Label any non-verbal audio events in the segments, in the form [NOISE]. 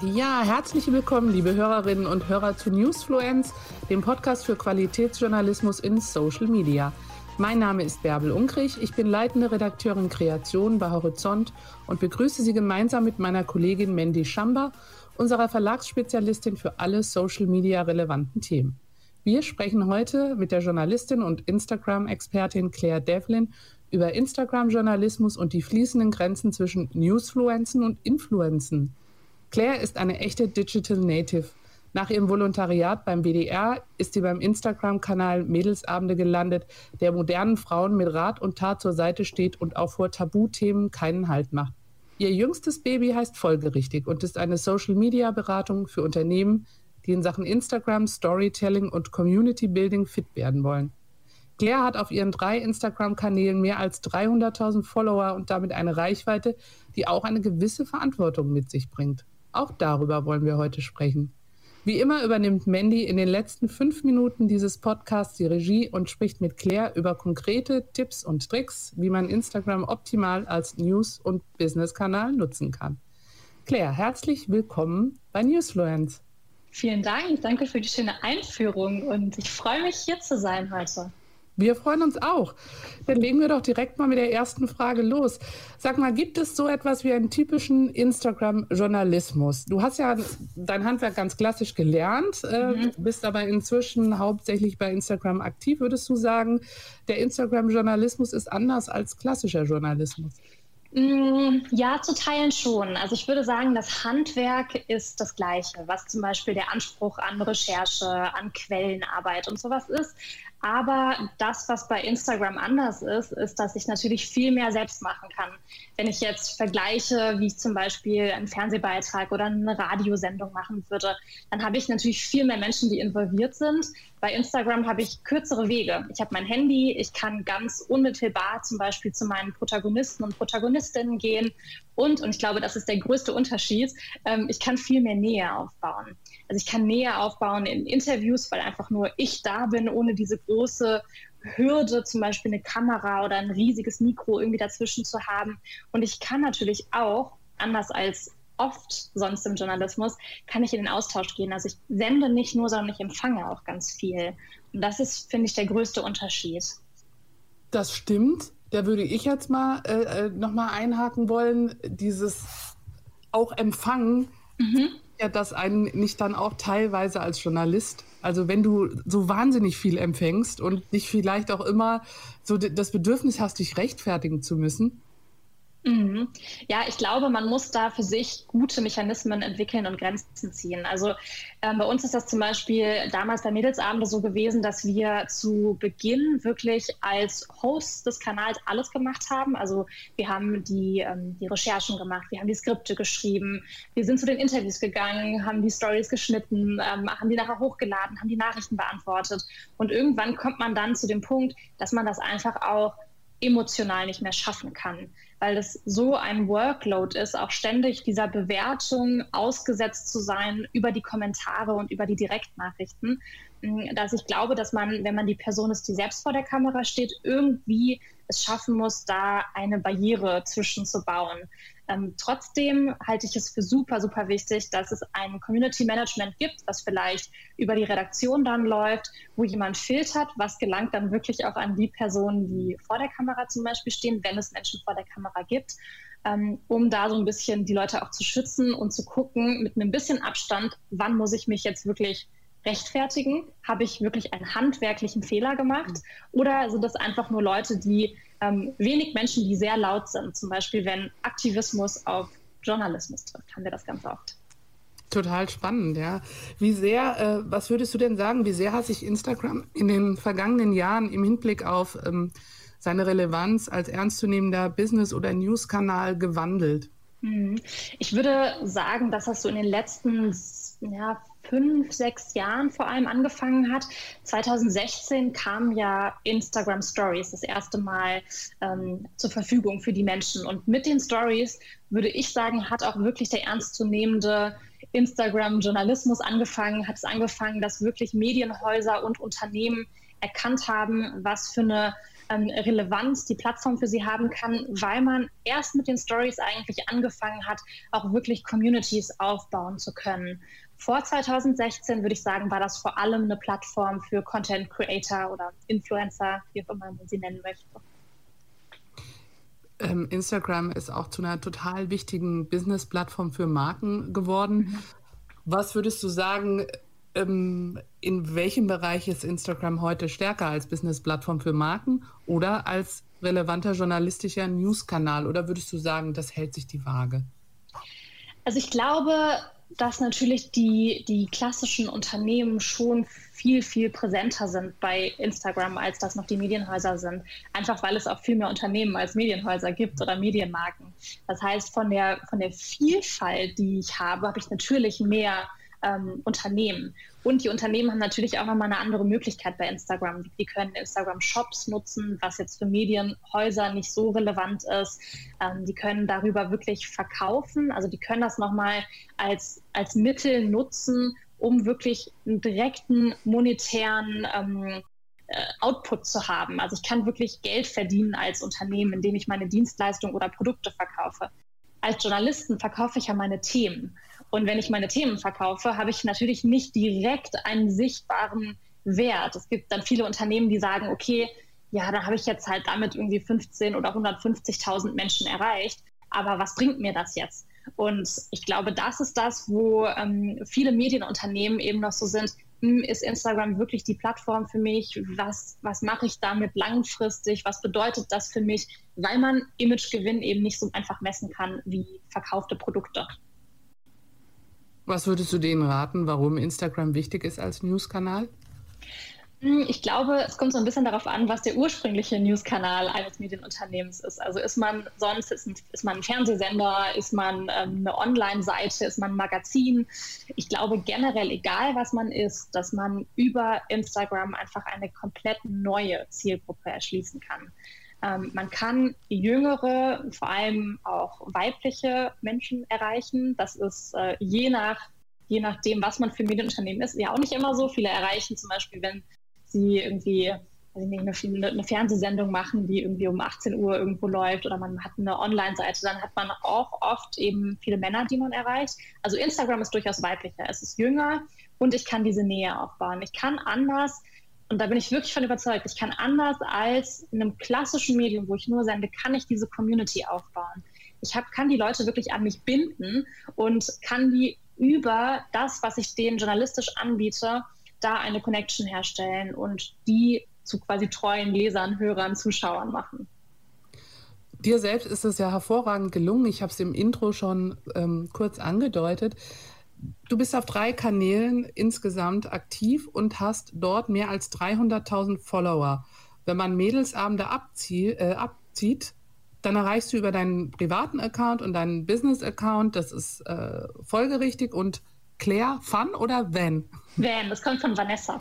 Ja, herzlich willkommen, liebe Hörerinnen und Hörer zu Newsfluence, dem Podcast für Qualitätsjournalismus in Social Media. Mein Name ist Bärbel Unkrich, ich bin leitende Redakteurin Kreation bei Horizont und begrüße Sie gemeinsam mit meiner Kollegin Mandy Schamba, unserer Verlagsspezialistin für alle Social Media relevanten Themen. Wir sprechen heute mit der Journalistin und Instagram-Expertin Claire Devlin über Instagram-Journalismus und die fließenden Grenzen zwischen Newsfluenzen und Influenzen. Claire ist eine echte Digital Native. Nach ihrem Volontariat beim WDR ist sie beim Instagram-Kanal Mädelsabende gelandet, der modernen Frauen mit Rat und Tat zur Seite steht und auch vor Tabuthemen keinen Halt macht. Ihr jüngstes Baby heißt folgerichtig und ist eine Social-Media-Beratung für Unternehmen, die in Sachen Instagram, Storytelling und Community Building fit werden wollen. Claire hat auf ihren drei Instagram-Kanälen mehr als 300.000 Follower und damit eine Reichweite, die auch eine gewisse Verantwortung mit sich bringt. Auch darüber wollen wir heute sprechen. Wie immer übernimmt Mandy in den letzten fünf Minuten dieses Podcasts die Regie und spricht mit Claire über konkrete Tipps und Tricks, wie man Instagram optimal als News- und Business-Kanal nutzen kann. Claire, herzlich willkommen bei Newsfluence. Vielen Dank, danke für die schöne Einführung und ich freue mich hier zu sein heute. Wir freuen uns auch. Dann legen wir doch direkt mal mit der ersten Frage los. Sag mal, gibt es so etwas wie einen typischen Instagram-Journalismus? Du hast ja dein Handwerk ganz klassisch gelernt, äh, mhm. bist aber inzwischen hauptsächlich bei Instagram aktiv. Würdest du sagen, der Instagram-Journalismus ist anders als klassischer Journalismus? Mm, ja, zu teilen schon. Also ich würde sagen, das Handwerk ist das gleiche, was zum Beispiel der Anspruch an Recherche, an Quellenarbeit und sowas ist. Aber das, was bei Instagram anders ist, ist, dass ich natürlich viel mehr selbst machen kann. Wenn ich jetzt vergleiche, wie ich zum Beispiel einen Fernsehbeitrag oder eine Radiosendung machen würde, dann habe ich natürlich viel mehr Menschen, die involviert sind. Bei Instagram habe ich kürzere Wege. Ich habe mein Handy, ich kann ganz unmittelbar zum Beispiel zu meinen Protagonisten und Protagonistinnen gehen. Und, und ich glaube, das ist der größte Unterschied, ähm, ich kann viel mehr Nähe aufbauen. Also ich kann Nähe aufbauen in Interviews, weil einfach nur ich da bin, ohne diese große Hürde, zum Beispiel eine Kamera oder ein riesiges Mikro irgendwie dazwischen zu haben. Und ich kann natürlich auch, anders als oft sonst im Journalismus, kann ich in den Austausch gehen. Also ich sende nicht nur, sondern ich empfange auch ganz viel. Und das ist, finde ich, der größte Unterschied. Das stimmt. Da würde ich jetzt mal äh, äh nochmal einhaken wollen. Dieses auch empfangen. Mhm ja das einen nicht dann auch teilweise als Journalist? Also wenn du so wahnsinnig viel empfängst und dich vielleicht auch immer so das Bedürfnis hast, dich rechtfertigen zu müssen. Ja, ich glaube, man muss da für sich gute Mechanismen entwickeln und Grenzen ziehen. Also ähm, bei uns ist das zum Beispiel damals bei Mädelsabende so gewesen, dass wir zu Beginn wirklich als Host des Kanals alles gemacht haben. Also wir haben die, ähm, die Recherchen gemacht, wir haben die Skripte geschrieben, wir sind zu den Interviews gegangen, haben die Stories geschnitten, ähm, haben die nachher hochgeladen, haben die Nachrichten beantwortet. Und irgendwann kommt man dann zu dem Punkt, dass man das einfach auch emotional nicht mehr schaffen kann, weil es so ein Workload ist, auch ständig dieser Bewertung ausgesetzt zu sein über die Kommentare und über die Direktnachrichten, mm, dass ich glaube, dass man, wenn man die Person ist, die selbst vor der Kamera steht, irgendwie es schaffen muss, da eine Barriere zwischenzubauen. Ähm, trotzdem halte ich es für super, super wichtig, dass es ein Community Management gibt, was vielleicht über die Redaktion dann läuft, wo jemand filtert, was gelangt dann wirklich auch an die Personen, die vor der Kamera zum Beispiel stehen, wenn es Menschen vor der Kamera gibt, ähm, um da so ein bisschen die Leute auch zu schützen und zu gucken mit einem bisschen Abstand, wann muss ich mich jetzt wirklich rechtfertigen? Habe ich wirklich einen handwerklichen Fehler gemacht? Oder sind das einfach nur Leute, die ähm, wenig Menschen, die sehr laut sind? Zum Beispiel, wenn Aktivismus auf Journalismus trifft, haben wir das ganz oft. Total spannend, ja. Wie sehr, äh, was würdest du denn sagen, wie sehr hat sich Instagram in den vergangenen Jahren im Hinblick auf ähm, seine Relevanz als ernstzunehmender Business- oder News-Kanal gewandelt? Mhm. Ich würde sagen, dass das so in den letzten ja, fünf, sechs Jahren vor allem angefangen hat. 2016 kam ja Instagram Stories das erste Mal ähm, zur Verfügung für die Menschen. Und mit den Stories, würde ich sagen, hat auch wirklich der ernstzunehmende Instagram-Journalismus angefangen, hat es angefangen, dass wirklich Medienhäuser und Unternehmen erkannt haben, was für eine ähm, Relevanz die Plattform für sie haben kann, weil man erst mit den Stories eigentlich angefangen hat, auch wirklich Communities aufbauen zu können. Vor 2016 würde ich sagen, war das vor allem eine Plattform für Content Creator oder Influencer, wie auch immer man sie nennen möchte. Ähm, Instagram ist auch zu einer total wichtigen Business-Plattform für Marken geworden. Mhm. Was würdest du sagen, ähm, in welchem Bereich ist Instagram heute stärker als Business-Plattform für Marken oder als relevanter journalistischer News-Kanal? Oder würdest du sagen, das hält sich die Waage? Also ich glaube, dass natürlich die, die klassischen Unternehmen schon viel, viel präsenter sind bei Instagram, als das noch die Medienhäuser sind. Einfach weil es auch viel mehr Unternehmen als Medienhäuser gibt oder Medienmarken. Das heißt, von der, von der Vielfalt, die ich habe, habe ich natürlich mehr ähm, Unternehmen. Und die Unternehmen haben natürlich auch nochmal eine andere Möglichkeit bei Instagram. Die können Instagram-Shops nutzen, was jetzt für Medienhäuser nicht so relevant ist. Ähm, die können darüber wirklich verkaufen. Also die können das nochmal als, als Mittel nutzen, um wirklich einen direkten monetären ähm, äh, Output zu haben. Also ich kann wirklich Geld verdienen als Unternehmen, indem ich meine Dienstleistung oder Produkte verkaufe. Als Journalisten verkaufe ich ja meine Themen. Und wenn ich meine Themen verkaufe, habe ich natürlich nicht direkt einen sichtbaren Wert. Es gibt dann viele Unternehmen, die sagen, okay, ja, da habe ich jetzt halt damit irgendwie 15 oder 150.000 Menschen erreicht. Aber was bringt mir das jetzt? Und ich glaube, das ist das, wo ähm, viele Medienunternehmen eben noch so sind, hm, ist Instagram wirklich die Plattform für mich? Was, was mache ich damit langfristig? Was bedeutet das für mich? Weil man Imagegewinn eben nicht so einfach messen kann wie verkaufte Produkte. Was würdest du denen raten, warum Instagram wichtig ist als News-Kanal? Hm, ich glaube, es kommt so ein bisschen darauf an, was der ursprüngliche News-Kanal eines Medienunternehmens ist. Also ist man sonst, ist, ein, ist man ein Fernsehsender, ist man ähm, eine Online-Seite, ist man ein Magazin. Ich glaube generell, egal was man ist, dass man über Instagram einfach eine komplett neue Zielgruppe erschließen kann. Ähm, man kann jüngere, vor allem auch weibliche Menschen erreichen. Das ist äh, je, nach, je nachdem, was man für Medienunternehmen ist, ja auch nicht immer so. Viele erreichen zum Beispiel, wenn sie irgendwie nicht, eine, eine, Fernsehsendung machen, die irgendwie um 18 Uhr irgendwo läuft oder man hat eine Online-Seite, dann hat man auch oft eben viele Männer, die man erreicht. Also Instagram ist durchaus weiblicher, es ist jünger und ich kann diese Nähe aufbauen. Ich kann anders und da bin ich wirklich von überzeugt, ich kann anders als in einem klassischen Medium, wo ich nur sende, kann ich diese Community aufbauen. Ich hab, kann die Leute wirklich an mich binden und kann die über das, was ich denen journalistisch anbiete, da eine Connection herstellen und die zu quasi treuen Lesern, Hörern, Zuschauern machen. Dir selbst ist es ja hervorragend gelungen. Ich habe es im Intro schon ähm, kurz angedeutet. Du bist auf drei Kanälen insgesamt aktiv und hast dort mehr als 300.000 Follower. Wenn man Mädelsabende abzie äh, abzieht, dann erreichst du über deinen privaten Account und deinen Business-Account, das ist äh, folgerichtig und Claire, Fun oder Van? Van, das kommt von Vanessa.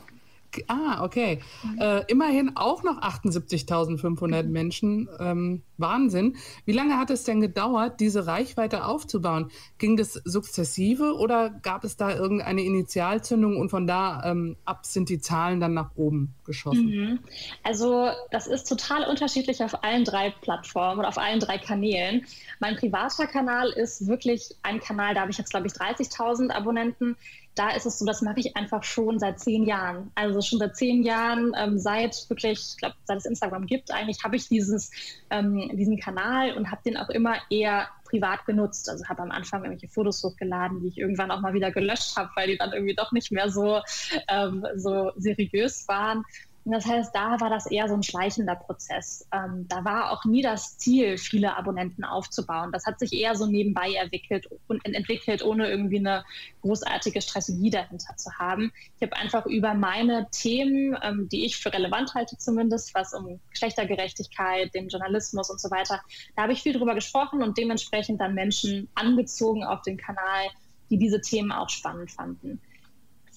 Ah, okay. Äh, immerhin auch noch 78.500 mhm. Menschen. Ähm, Wahnsinn. Wie lange hat es denn gedauert, diese Reichweite aufzubauen? Ging das sukzessive oder gab es da irgendeine Initialzündung und von da ähm, ab sind die Zahlen dann nach oben geschossen? Mhm. Also das ist total unterschiedlich auf allen drei Plattformen oder auf allen drei Kanälen. Mein privater Kanal ist wirklich ein Kanal, da habe ich jetzt, glaube ich, 30.000 Abonnenten da ist es so, das mache ich einfach schon seit zehn Jahren. Also schon seit zehn Jahren, ähm, seit wirklich, ich glaube, seit es Instagram gibt, eigentlich habe ich dieses, ähm, diesen Kanal und habe den auch immer eher privat genutzt. Also habe am Anfang irgendwelche Fotos hochgeladen, die ich irgendwann auch mal wieder gelöscht habe, weil die dann irgendwie doch nicht mehr so, ähm, so seriös waren. Und das heißt, da war das eher so ein schleichender Prozess. Ähm, da war auch nie das Ziel, viele Abonnenten aufzubauen. Das hat sich eher so nebenbei entwickelt und entwickelt, ohne irgendwie eine großartige Strategie dahinter zu haben. Ich habe einfach über meine Themen, ähm, die ich für relevant halte zumindest, was um Geschlechtergerechtigkeit, den Journalismus und so weiter, da habe ich viel drüber gesprochen und dementsprechend dann Menschen angezogen auf den Kanal, die diese Themen auch spannend fanden.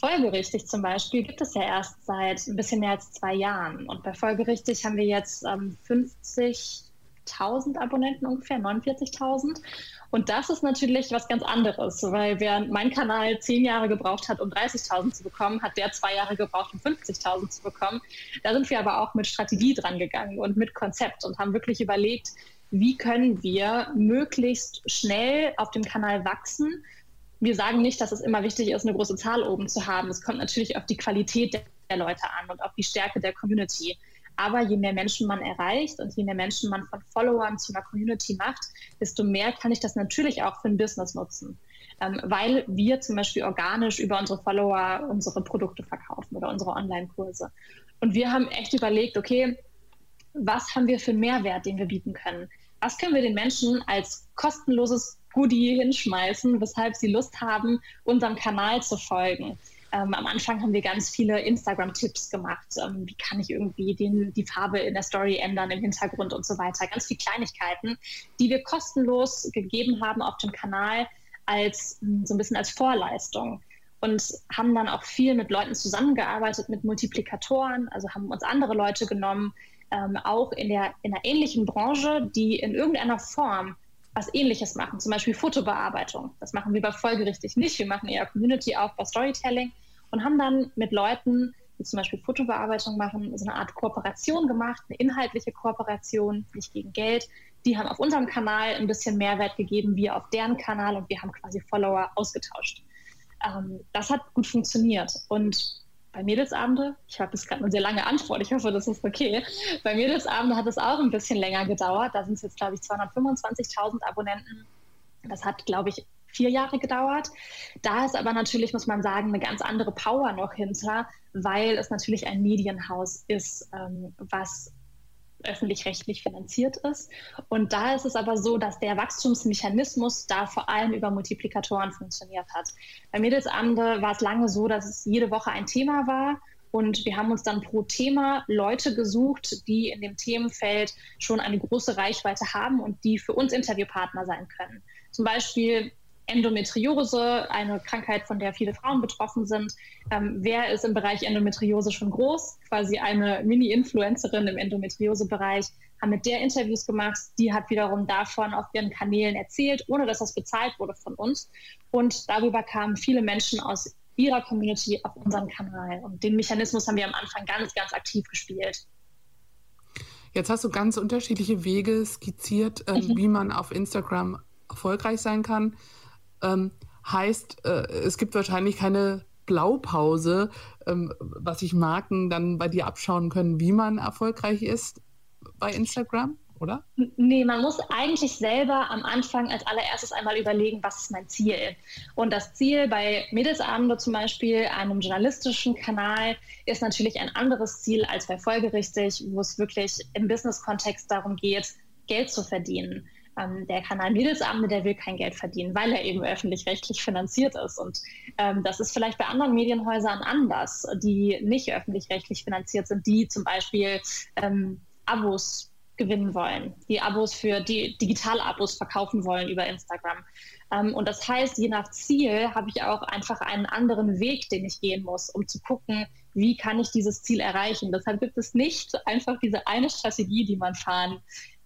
Folgerichtig zum Beispiel gibt es ja erst seit ein bisschen mehr als zwei Jahren. Und bei Folgerichtig haben wir jetzt ähm, 50 50.000 Abonnenten ungefähr, 49.000. Und das ist natürlich was ganz anderes, weil während mein Kanal zehn Jahre gebraucht hat, um 30.000 zu bekommen, hat der zwei Jahre gebraucht, um 50.000 zu bekommen. Da sind wir aber auch mit Strategie dran gegangen und mit Konzept und haben wirklich überlegt, wie können wir möglichst schnell auf dem Kanal wachsen. Wir sagen nicht, dass es immer wichtig ist, eine große Zahl oben zu haben. Es kommt natürlich auf die Qualität der Leute an und auf die Stärke der Community. Aber je mehr Menschen man erreicht und je mehr Menschen man von Followern zu einer Community macht, desto mehr kann ich das natürlich auch für ein Business nutzen. Ähm, weil wir zum Beispiel organisch über unsere Follower unsere Produkte verkaufen oder unsere Online-Kurse. Und wir haben echt überlegt, okay, was haben wir für einen Mehrwert, den wir bieten können? Was können wir den Menschen als kostenloses Goodie hinschmeißen, weshalb sie Lust haben, unserem Kanal zu folgen? Ähm, am Anfang haben wir ganz viele Instagram-Tipps gemacht. Ähm, wie kann ich irgendwie den, die Farbe in der Story ändern im Hintergrund und so weiter. Ganz viele Kleinigkeiten, die wir kostenlos gegeben haben auf dem Kanal als hm, so ein bisschen als Vorleistung und haben dann auch viel mit Leuten zusammengearbeitet, mit Multiplikatoren, also haben uns andere Leute genommen, ähm, auch in der in einer ähnlichen Branche, die in irgendeiner Form was Ähnliches machen, zum Beispiel Fotobearbeitung. Das machen wir bei Folgerichtig nicht. Wir machen eher Community-Aufbau, Storytelling und haben dann mit Leuten, die zum Beispiel Fotobearbeitung machen, so eine Art Kooperation gemacht, eine inhaltliche Kooperation, nicht gegen Geld. Die haben auf unserem Kanal ein bisschen Mehrwert gegeben, wir auf deren Kanal und wir haben quasi Follower ausgetauscht. Ähm, das hat gut funktioniert und bei Mädelsabende, ich habe jetzt gerade eine sehr lange Antwort, ich hoffe, das ist okay. Bei Mädelsabende hat es auch ein bisschen länger gedauert. Da sind es jetzt, glaube ich, 225.000 Abonnenten. Das hat, glaube ich, vier Jahre gedauert. Da ist aber natürlich, muss man sagen, eine ganz andere Power noch hinter, weil es natürlich ein Medienhaus ist, ähm, was öffentlich-rechtlich finanziert ist. Und da ist es aber so, dass der Wachstumsmechanismus da vor allem über Multiplikatoren funktioniert hat. Bei Mädelsabende war es lange so, dass es jede Woche ein Thema war. Und wir haben uns dann pro Thema Leute gesucht, die in dem Themenfeld schon eine große Reichweite haben und die für uns Interviewpartner sein können. Zum Beispiel Endometriose, eine Krankheit, von der viele Frauen betroffen sind. Ähm, wer ist im Bereich Endometriose schon groß? Quasi eine Mini-Influencerin im Endometriose-Bereich. Haben mit der Interviews gemacht. Die hat wiederum davon auf ihren Kanälen erzählt, ohne dass das bezahlt wurde von uns. Und darüber kamen viele Menschen aus ihrer Community auf unseren Kanal. Und den Mechanismus haben wir am Anfang ganz, ganz aktiv gespielt. Jetzt hast du ganz unterschiedliche Wege skizziert, äh, mhm. wie man auf Instagram erfolgreich sein kann. Ähm, heißt, äh, es gibt wahrscheinlich keine Blaupause, ähm, was sich Marken dann bei dir abschauen können, wie man erfolgreich ist bei Instagram, oder? Nee, man muss eigentlich selber am Anfang als allererstes einmal überlegen, was ist mein Ziel? Und das Ziel bei Mädelsabende zum Beispiel, einem journalistischen Kanal, ist natürlich ein anderes Ziel als bei Folgerichtig, wo es wirklich im Business-Kontext darum geht, Geld zu verdienen ähm, der Kanal Mädelsabende, der will kein Geld verdienen, weil er eben öffentlich-rechtlich finanziert ist. Und ähm, das ist vielleicht bei anderen Medienhäusern anders, die nicht öffentlich-rechtlich finanziert sind, die zum Beispiel ähm, Abos gewinnen wollen, die Abos für die Digital-Abos verkaufen wollen über Instagram. Ähm, und das heißt, je nach Ziel habe ich auch einfach einen anderen Weg, den ich gehen muss, um zu gucken, wie kann ich dieses Ziel erreichen. Deshalb gibt es nicht einfach diese eine Strategie, die man fahren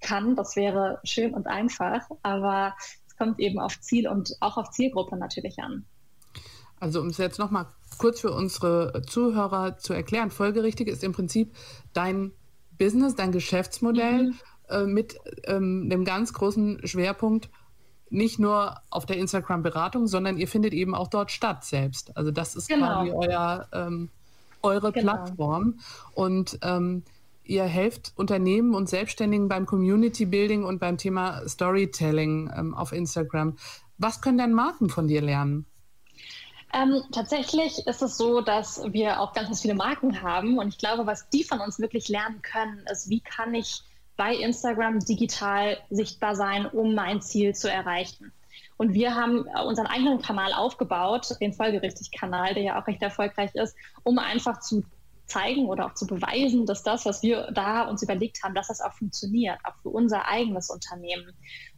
kann. Das wäre schön und einfach, aber es kommt eben auf Ziel und auch auf Zielgruppe natürlich an. Also um es jetzt nochmal kurz für unsere Zuhörer zu erklären, folgerichtig ist im Prinzip dein Business, dein Geschäftsmodell mhm. äh, mit ähm, einem ganz großen Schwerpunkt nicht nur auf der Instagram-Beratung, sondern ihr findet eben auch dort statt selbst. Also das ist genau. quasi euer, ähm, eure genau. Plattform. Und ähm, ihr helft Unternehmen und Selbstständigen beim Community Building und beim Thema Storytelling ähm, auf Instagram. Was können denn Marken von dir lernen? Ähm, tatsächlich ist es so, dass wir auch ganz, ganz viele Marken haben. Und ich glaube, was die von uns wirklich lernen können, ist, wie kann ich bei Instagram digital sichtbar sein, um mein Ziel zu erreichen. Und wir haben unseren eigenen Kanal aufgebaut, den Folgerichtig-Kanal, der ja auch recht erfolgreich ist, um einfach zu zeigen oder auch zu beweisen, dass das, was wir da uns überlegt haben, dass das auch funktioniert, auch für unser eigenes Unternehmen.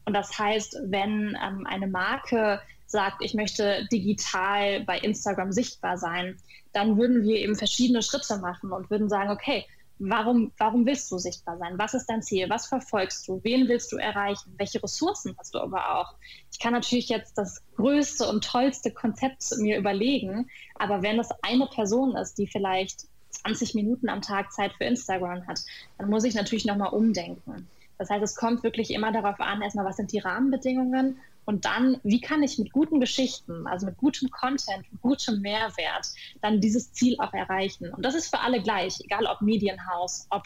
Und das heißt, wenn ähm, eine Marke sagt, ich möchte digital bei Instagram sichtbar sein, dann würden wir eben verschiedene Schritte machen und würden sagen, okay, warum, warum willst du sichtbar sein? Was ist dein Ziel? Was verfolgst du? Wen willst du erreichen? Welche Ressourcen hast du aber auch? Ich kann natürlich jetzt das größte und tollste Konzept mir überlegen, aber wenn es eine Person ist, die vielleicht 20 Minuten am Tag Zeit für Instagram hat, dann muss ich natürlich nochmal umdenken. Das heißt, es kommt wirklich immer darauf an, erstmal, was sind die Rahmenbedingungen und dann, wie kann ich mit guten Geschichten, also mit gutem Content, gutem Mehrwert, dann dieses Ziel auch erreichen. Und das ist für alle gleich, egal ob Medienhaus, ob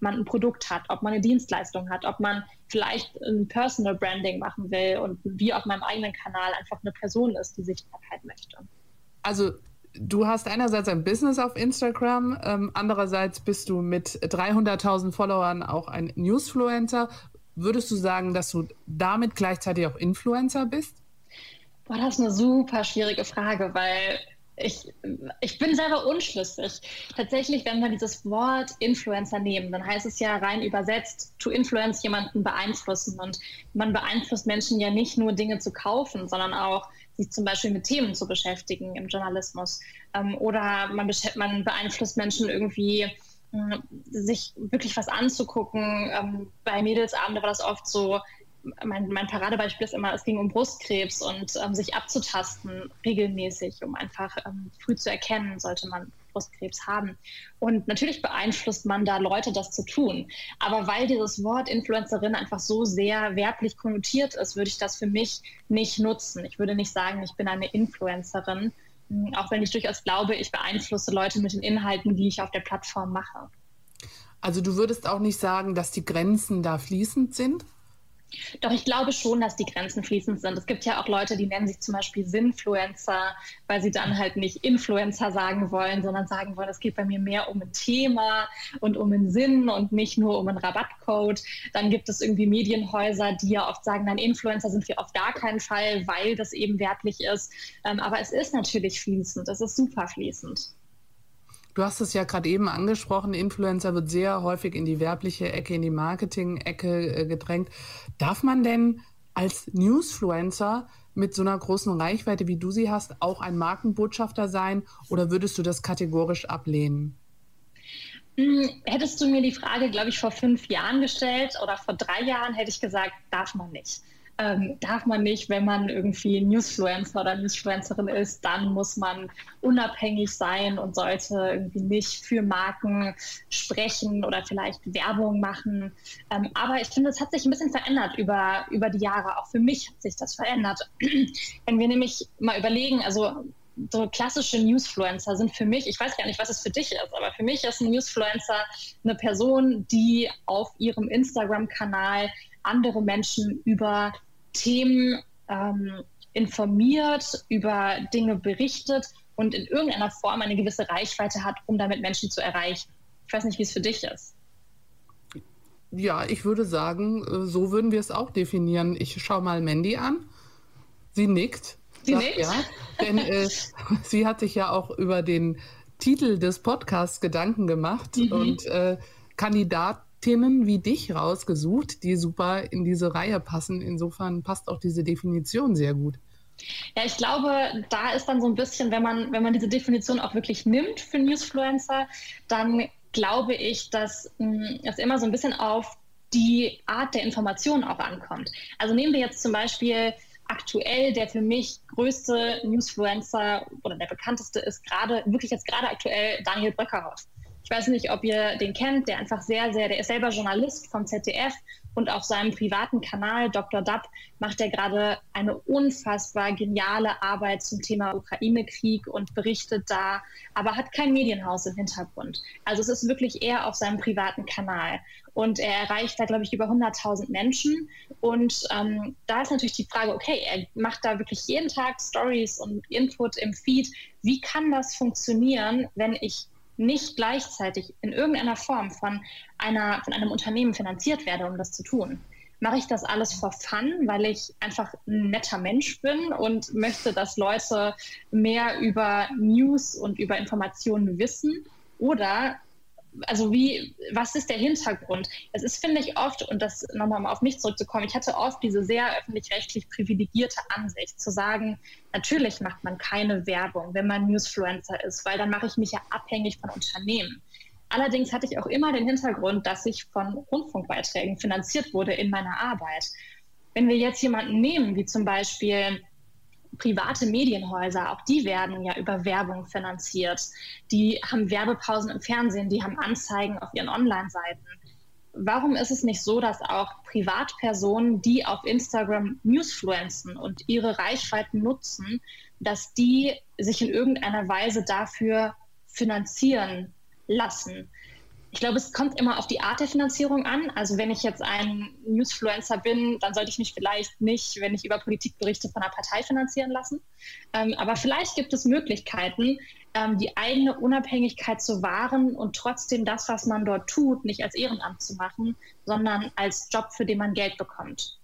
man ein Produkt hat, ob man eine Dienstleistung hat, ob man vielleicht ein Personal Branding machen will und wie auf meinem eigenen Kanal einfach eine Person ist, die Sichtbarkeit möchte. Also du hast einerseits ein Business auf Instagram, ähm, andererseits bist du mit 300.000 Followern auch ein Newsfluencer. Würdest du sagen, dass du damit gleichzeitig auch Influencer bist? Boah, das ist eine super schwierige Frage, weil ich, ich bin selber unschlüssig. Tatsächlich, wenn wir dieses Wort Influencer nehmen, dann heißt es ja rein übersetzt, to influence jemanden beeinflussen. Und man beeinflusst Menschen ja nicht nur Dinge zu kaufen, sondern auch sich zum Beispiel mit Themen zu beschäftigen im Journalismus. Ähm, oder man, man beeinflusst Menschen irgendwie, äh, sich wirklich was anzugucken. Ähm, bei Mädelsabende war das oft so, mein, mein, Paradebeispiel ist immer, es ging um Brustkrebs und ähm, sich abzutasten regelmäßig, um einfach ähm, früh zu erkennen, sollte man Brustkrebs haben. Und natürlich beeinflusst man da Leute, das zu tun. Aber weil dieses Wort Influencerin einfach so sehr werblich konnotiert ist, würde ich das für mich nicht nutzen. Ich würde nicht sagen, ich bin eine Influencerin, hm, auch wenn ich durchaus glaube, ich beeinflusse Leute mit den Inhalten, die ich auf der Plattform mache. Also du würdest auch nicht sagen, dass die Grenzen da fließend sind? Doch ich glaube schon, dass die Grenzen fließend sind. Es gibt ja auch Leute, die nennen sich zum Beispiel Sinfluencer, weil sie dann halt nicht Influencer sagen wollen, sondern sagen wollen, es geht bei mir mehr um ein Thema und um einen Sinn und nicht nur um einen Rabattcode. Dann gibt es irgendwie Medienhäuser, die ja oft sagen, nein, Influencer sind wir auf gar keinen Fall, weil das eben wertlich ist. Ähm, aber es ist natürlich fließend, es ist super fließend. Du hast es ja gerade eben angesprochen, Influencer wird sehr häufig in die werbliche Ecke, in die Marketing-Ecke äh, gedrängt. Darf man denn als Newsfluencer mit so einer großen Reichweite, wie du sie hast, auch ein Markenbotschafter sein oder würdest du das kategorisch ablehnen? Hm, hättest du mir die Frage, glaube ich, vor fünf Jahren gestellt oder vor drei Jahren, hätte ich gesagt, darf man nicht ähm, darf man nicht, wenn man irgendwie Newsfluencer oder Newsfluencerin ist, dann muss man unabhängig sein und sollte irgendwie nicht für Marken sprechen oder vielleicht Werbung machen. Ähm, aber ich finde, es hat sich ein bisschen verändert über, über die Jahre. Auch für mich hat sich das verändert. [CLEARS THROAT] wenn wir nämlich mal überlegen, also so klassische Newsfluencer sind für mich, ich weiß gar nicht, was es für dich ist, aber für mich ist ein Newsfluencer eine Person, die auf ihrem Instagram-Kanal andere Menschen über Themen ähm, informiert, über Dinge berichtet und in irgendeiner Form eine gewisse Reichweite hat, um damit Menschen zu erreichen. Ich weiß nicht, wie es für dich ist. Ja, ich würde sagen, äh, so würden wir es auch definieren. Ich schaue mal Mandy an. Sie nickt. Sie sagt, nickt? Ja, denn äh, [LAUGHS] sie hat sich ja auch über den Titel des Podcasts Gedanken gemacht mhm. und äh, Kandidat Themen wie dich rausgesucht, die super in diese Reihe passen. Insofern passt auch diese Definition sehr gut. Ja, ich glaube, da ist dann so ein bisschen, wenn man, wenn man diese Definition auch wirklich nimmt für Newsfluencer, dann glaube ich, dass hm, es immer so ein bisschen auf die Art der Information auch ankommt. Also nehmen wir jetzt zum Beispiel aktuell der für mich größte Newsfluencer oder der bekannteste ist gerade, wirklich jetzt gerade aktuell Daniel Bröckerhoff. Ich weiß nicht, ob ihr den kennt, der einfach sehr, sehr, der ist selber Journalist vom ZDF und auf seinem privaten Kanal Dr. Dub macht er gerade eine unfassbar geniale Arbeit zum Thema Ukraine-Krieg und berichtet da, aber hat kein Medienhaus im Hintergrund. Also es ist wirklich eher auf seinem privaten Kanal. Und er erreicht da, glaube ich, über 100.000 Menschen. Und ähm, da ist natürlich die Frage, okay, er macht da wirklich jeden Tag Stories und Input im Feed. Wie kann das funktionieren, wenn ich nicht gleichzeitig in irgendeiner Form von, einer, von einem Unternehmen finanziert werde, um das zu tun. Mache ich das alles for fun, weil ich einfach ein netter Mensch bin und möchte, dass Leute mehr über News und über Informationen wissen? Oder also wie, was ist der Hintergrund? Es ist, finde ich, oft, und das nochmal mal auf mich zurückzukommen, ich hatte oft diese sehr öffentlich-rechtlich privilegierte Ansicht, zu sagen, natürlich macht man keine Werbung, wenn man Newsfluencer ist, weil dann mache ich mich ja abhängig von Unternehmen. Allerdings hatte ich auch immer den Hintergrund, dass ich von Rundfunkbeiträgen finanziert wurde in meiner Arbeit. Wenn wir jetzt jemanden nehmen, wie zum Beispiel private Medienhäuser, auch die werden ja über Werbung finanziert. Die haben Werbepausen im Fernsehen, die haben Anzeigen auf ihren Online-Seiten. Warum ist es nicht so, dass auch Privatpersonen, die auf Instagram Newsfluenzen und ihre Reichweiten nutzen, dass die sich in irgendeiner Weise dafür finanzieren lassen? Ich glaube, es kommt immer auf die Art der Finanzierung an. Also wenn ich jetzt ein Newsfluencer bin, dann sollte ich mich vielleicht nicht, wenn ich über Politik berichte, von einer Partei finanzieren lassen. Ähm, aber vielleicht gibt es Möglichkeiten, ähm, die eigene Unabhängigkeit zu wahren und trotzdem das, was man dort tut, nicht als Ehrenamt zu machen, sondern als Job, für den man Geld bekommt.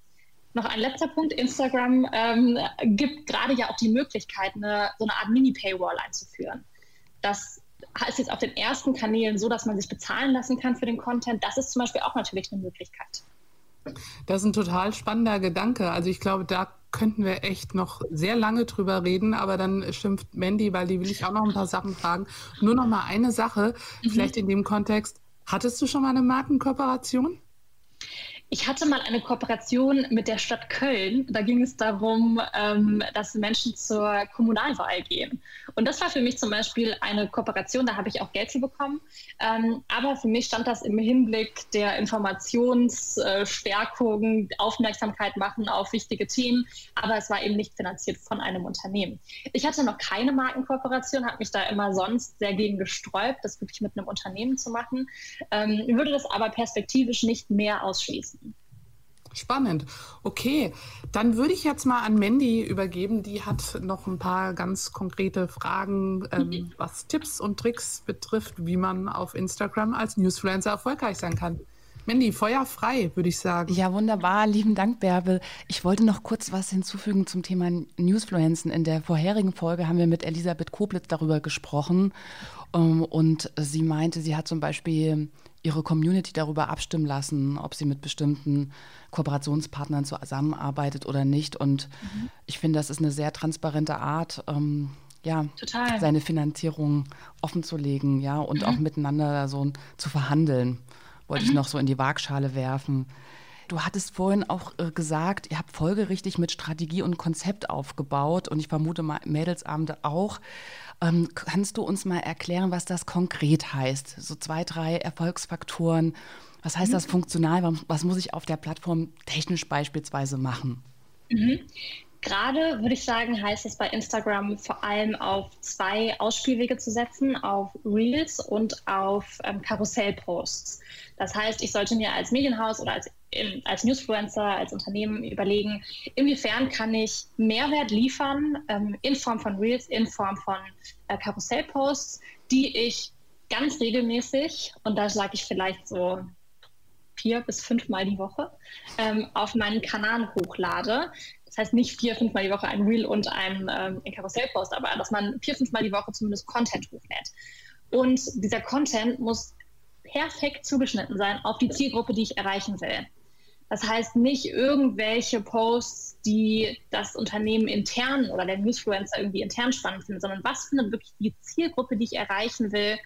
Noch ein letzter Punkt. Instagram ähm, gibt gerade ja auch die Möglichkeit, eine, so eine Art Mini-Paywall einzuführen. Das ist jetzt auf den ersten Kanälen so, dass man sich bezahlen lassen kann für den Content. Das ist zum Beispiel auch natürlich eine Möglichkeit. Das ist ein total spannender Gedanke. Also ich glaube, da könnten wir echt noch sehr lange drüber reden, aber dann schimpft Mandy, weil die will ich auch noch ein paar Sachen fragen. Nur noch mal eine Sache, mhm. vielleicht in dem Kontext. Hattest du schon mal eine Markenkooperation? Ich hatte mal eine Kooperation mit der Stadt Köln. Da ging es darum, ähm, dass Menschen zur Kommunalwahl gehen. Und das war für mich zum Beispiel eine Kooperation, da habe ich auch Geld für bekommen. Ähm, aber für mich stand das im Hinblick der Informationsstärkung, äh, Aufmerksamkeit machen auf wichtige Themen. Aber es war eben nicht finanziert von einem Unternehmen. Ich hatte noch keine Markenkooperation, habe mich da immer sonst sehr gegen gesträubt, das wirklich mit einem Unternehmen zu machen. Ähm, würde das aber perspektivisch nicht mehr ausschließen. Spannend. Okay, dann würde ich jetzt mal an Mandy übergeben. Die hat noch ein paar ganz konkrete Fragen, ähm, mhm. was Tipps und Tricks betrifft, wie man auf Instagram als Newsfluencer erfolgreich sein kann. Mandy, Feuer frei, würde ich sagen. Ja, wunderbar. Lieben Dank, Bärbel. Ich wollte noch kurz was hinzufügen zum Thema Newsfluenzen. In der vorherigen Folge haben wir mit Elisabeth Koblitz darüber gesprochen. Ähm, und sie meinte, sie hat zum Beispiel ihre Community darüber abstimmen lassen, ob sie mit bestimmten Kooperationspartnern zusammenarbeitet oder nicht. Und mhm. ich finde, das ist eine sehr transparente Art, ähm, ja, Total. seine Finanzierung offenzulegen, ja, und mhm. auch miteinander so zu verhandeln. Wollte mhm. ich noch so in die Waagschale werfen. Du hattest vorhin auch äh, gesagt, ihr habt folgerichtig mit Strategie und Konzept aufgebaut und ich vermute mal Mädelsabende auch. Ähm, kannst du uns mal erklären, was das konkret heißt? So zwei, drei Erfolgsfaktoren. Was heißt mhm. das funktional? Was muss ich auf der Plattform technisch beispielsweise machen? Mhm. Gerade würde ich sagen, heißt es bei Instagram vor allem auf zwei Ausspielwege zu setzen, auf Reels und auf ähm, Karussellposts. Das heißt, ich sollte mir als Medienhaus oder als, in, als Newsfluencer, als Unternehmen überlegen, inwiefern kann ich Mehrwert liefern ähm, in Form von Reels, in Form von äh, Karussellposts, die ich ganz regelmäßig, und da sage ich vielleicht so vier bis fünfmal die Woche, ähm, auf meinen Kanal hochlade. Das heißt nicht vier, fünfmal die Woche ein Reel und ein, ähm, ein Karussellpost, aber dass man vier, fünfmal die Woche zumindest Content hochlädt. Und dieser Content muss perfekt zugeschnitten sein auf die Zielgruppe, die ich erreichen will. Das heißt nicht irgendwelche Posts, die das Unternehmen intern oder der Newsfluencer irgendwie intern spannend findet, sondern was findet wirklich die Zielgruppe, die ich erreichen will,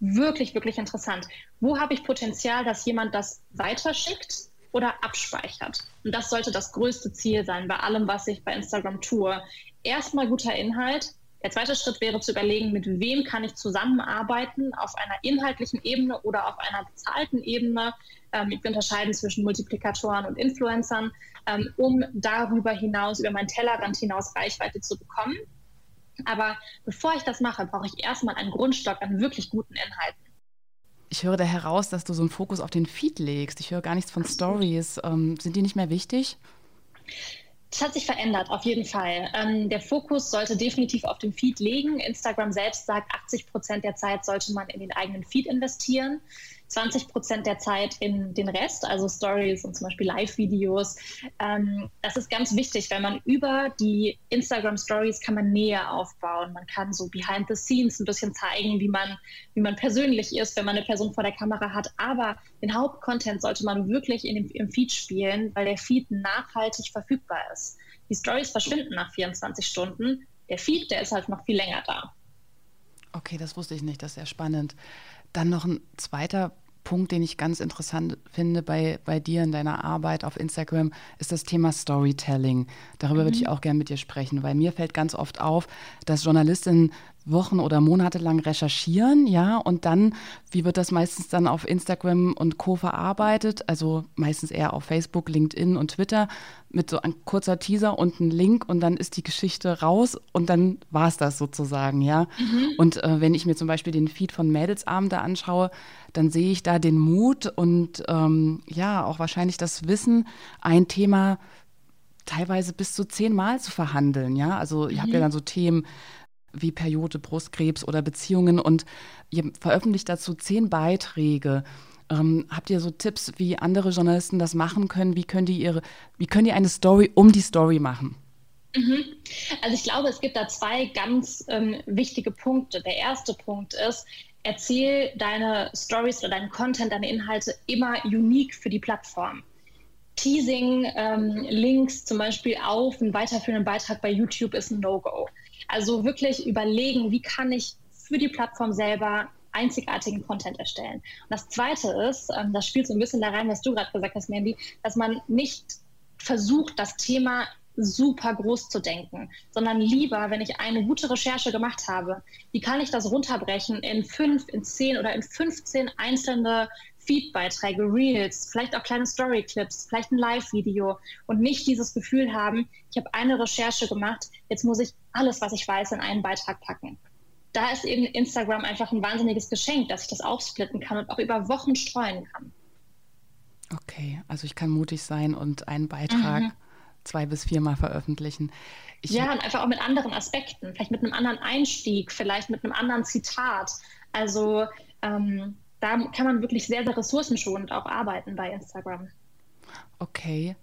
wirklich, wirklich interessant. Wo habe ich Potenzial, dass jemand das weiterschickt oder abspeichert? Und das sollte das größte Ziel sein bei allem, was ich bei Instagram tue. Erstmal guter Inhalt. Der zweite Schritt wäre zu überlegen, mit wem kann ich zusammenarbeiten auf einer inhaltlichen Ebene oder auf einer bezahlten Ebene. Ähm, ich unterscheiden zwischen Multiplikatoren und Influencern, ähm, um darüber hinaus, über meinen Tellerrand hinaus Reichweite zu bekommen. Aber bevor ich das mache, brauche ich erstmal einen Grundstock an wirklich guten Inhalten. Ich höre da heraus, dass du so einen Fokus auf den Feed legst. Ich höre gar nichts von Stories. Ähm, sind die nicht mehr wichtig? Das hat sich verändert, auf jeden Fall. Ähm, der Fokus sollte definitiv auf dem Feed liegen. Instagram selbst sagt, 80 Prozent der Zeit sollte man in den eigenen Feed investieren. 20 Prozent der Zeit in den Rest, also Stories und zum Beispiel Live-Videos. Ähm, das ist ganz wichtig, weil man über die Instagram-Stories kann man Nähe aufbauen. Man kann so behind the scenes ein bisschen zeigen, wie man, wie man persönlich ist, wenn man eine Person vor der Kamera hat. Aber den Hauptcontent sollte man wirklich in dem, im Feed spielen, weil der Feed nachhaltig verfügbar ist. Die Stories verschwinden nach 24 Stunden. Der Feed, der ist halt noch viel länger da. Okay, das wusste ich nicht, das ist sehr spannend. Dann noch ein zweiter Punkt, den ich ganz interessant finde bei, bei dir in deiner Arbeit auf Instagram, ist das Thema Storytelling. Darüber mhm. würde ich auch gerne mit dir sprechen, weil mir fällt ganz oft auf, dass Journalistinnen Wochen oder Monate lang recherchieren, ja, und dann, wie wird das meistens dann auf Instagram und Co. verarbeitet? Also meistens eher auf Facebook, LinkedIn und Twitter mit so ein kurzer Teaser und ein Link und dann ist die Geschichte raus und dann war es das sozusagen, ja. Mhm. Und äh, wenn ich mir zum Beispiel den Feed von Mädelsabende anschaue, dann sehe ich da den Mut und ähm, ja, auch wahrscheinlich das Wissen, ein Thema teilweise bis zu zehnmal zu verhandeln, ja. Also ich mhm. habe ja dann so Themen, wie Periode, Brustkrebs oder Beziehungen und ihr veröffentlicht dazu zehn Beiträge. Ähm, habt ihr so Tipps, wie andere Journalisten das machen können? Wie können die ihre, wie können die eine Story um die Story machen? Mhm. Also ich glaube, es gibt da zwei ganz ähm, wichtige Punkte. Der erste Punkt ist, erzähl deine Stories oder deinen Content, deine Inhalte immer unique für die Plattform. Teasing, ähm, Links zum Beispiel auf einen weiterführenden Beitrag bei YouTube ist ein No-Go. Also wirklich überlegen, wie kann ich für die Plattform selber einzigartigen Content erstellen. Und das Zweite ist, ähm, das spielt so ein bisschen da rein, was du gerade gesagt hast, Mandy, dass man nicht versucht, das Thema super groß zu denken, sondern lieber, wenn ich eine gute Recherche gemacht habe, wie kann ich das runterbrechen in fünf, in zehn oder in 15 einzelne Feedbeiträge, Reels, vielleicht auch kleine Storyclips, vielleicht ein Live-Video und nicht dieses Gefühl haben, ich habe eine Recherche gemacht, jetzt muss ich alles, was ich weiß, in einen Beitrag packen. Da ist eben Instagram einfach ein wahnsinniges Geschenk, dass ich das aufsplitten kann und auch über Wochen streuen kann. Okay, also ich kann mutig sein und einen Beitrag mhm. zwei bis viermal veröffentlichen. Ich ja, und einfach auch mit anderen Aspekten, vielleicht mit einem anderen Einstieg, vielleicht mit einem anderen Zitat. Also ähm, da kann man wirklich sehr, sehr ressourcenschonend auch arbeiten bei Instagram. Okay.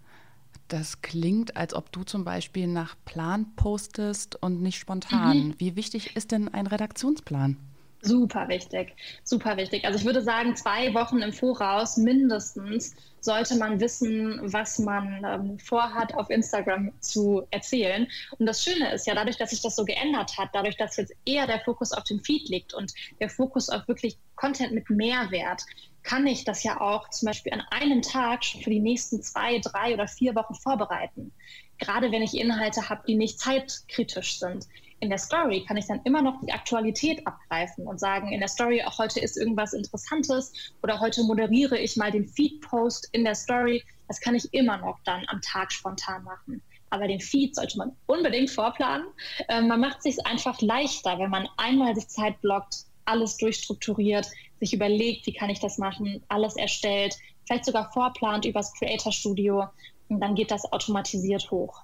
Das klingt, als ob du zum Beispiel nach Plan postest und nicht spontan. Mhm. Wie wichtig ist denn ein Redaktionsplan? Super wichtig, super wichtig. Also ich würde sagen, zwei Wochen im Voraus mindestens sollte man wissen, was man ähm, vorhat, auf Instagram zu erzählen. Und das Schöne ist ja, dadurch, dass sich das so geändert hat, dadurch, dass jetzt eher der Fokus auf dem Feed liegt und der Fokus auf wirklich Content mit Mehrwert, kann ich das ja auch zum Beispiel an einem Tag schon für die nächsten zwei, drei oder vier Wochen vorbereiten. Gerade wenn ich Inhalte habe, die nicht zeitkritisch sind in der Story kann ich dann immer noch die Aktualität abgreifen und sagen, in der Story auch heute ist irgendwas Interessantes oder heute moderiere ich mal den Feed-Post in der Story. Das kann ich immer noch dann am Tag spontan machen. Aber den Feed sollte man unbedingt vorplanen. Ähm, man macht es sich einfach leichter, wenn man einmal sich Zeit blockt, alles durchstrukturiert, sich überlegt, wie kann ich das machen, alles erstellt, vielleicht sogar vorplant übers Creator Studio und dann geht das automatisiert hoch.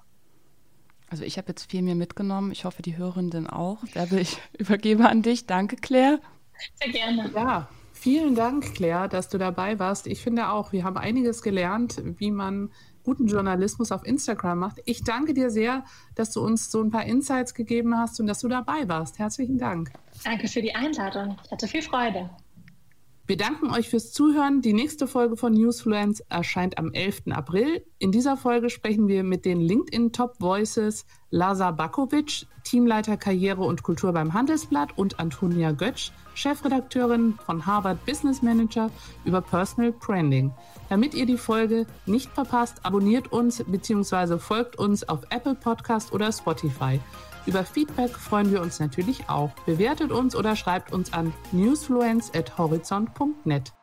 Also ich habe jetzt viel mehr mitgenommen. Ich hoffe, die Hörenden auch. Werbe ich [LAUGHS] übergebe an dich. Danke, Claire. Sehr gerne. Ja, vielen Dank, Claire, dass du dabei warst. Ich finde auch, wir haben einiges gelernt, wie man guten Journalismus auf Instagram macht. Ich danke dir sehr, dass du uns so ein paar Insights gegeben hast und dass du dabei warst. Herzlichen Dank. Danke für die Einladung. Ich hatte viel Freude. Wir danken euch fürs Zuhören. Die nächste Folge von Newsfluence erscheint am 11. April. In dieser Folge sprechen wir mit den LinkedIn Top Voices Lazar Bakovic, Teamleiter Karriere und Kultur beim Handelsblatt und Antonia Götsch, Chefredakteurin von Harvard Business Manager über Personal Branding. Damit ihr die Folge nicht verpasst, abonniert uns bzw. folgt uns auf Apple Podcast oder Spotify. Über Feedback freuen wir uns natürlich auch. Bewertet uns oder schreibt uns an newsfluence.horizont.net.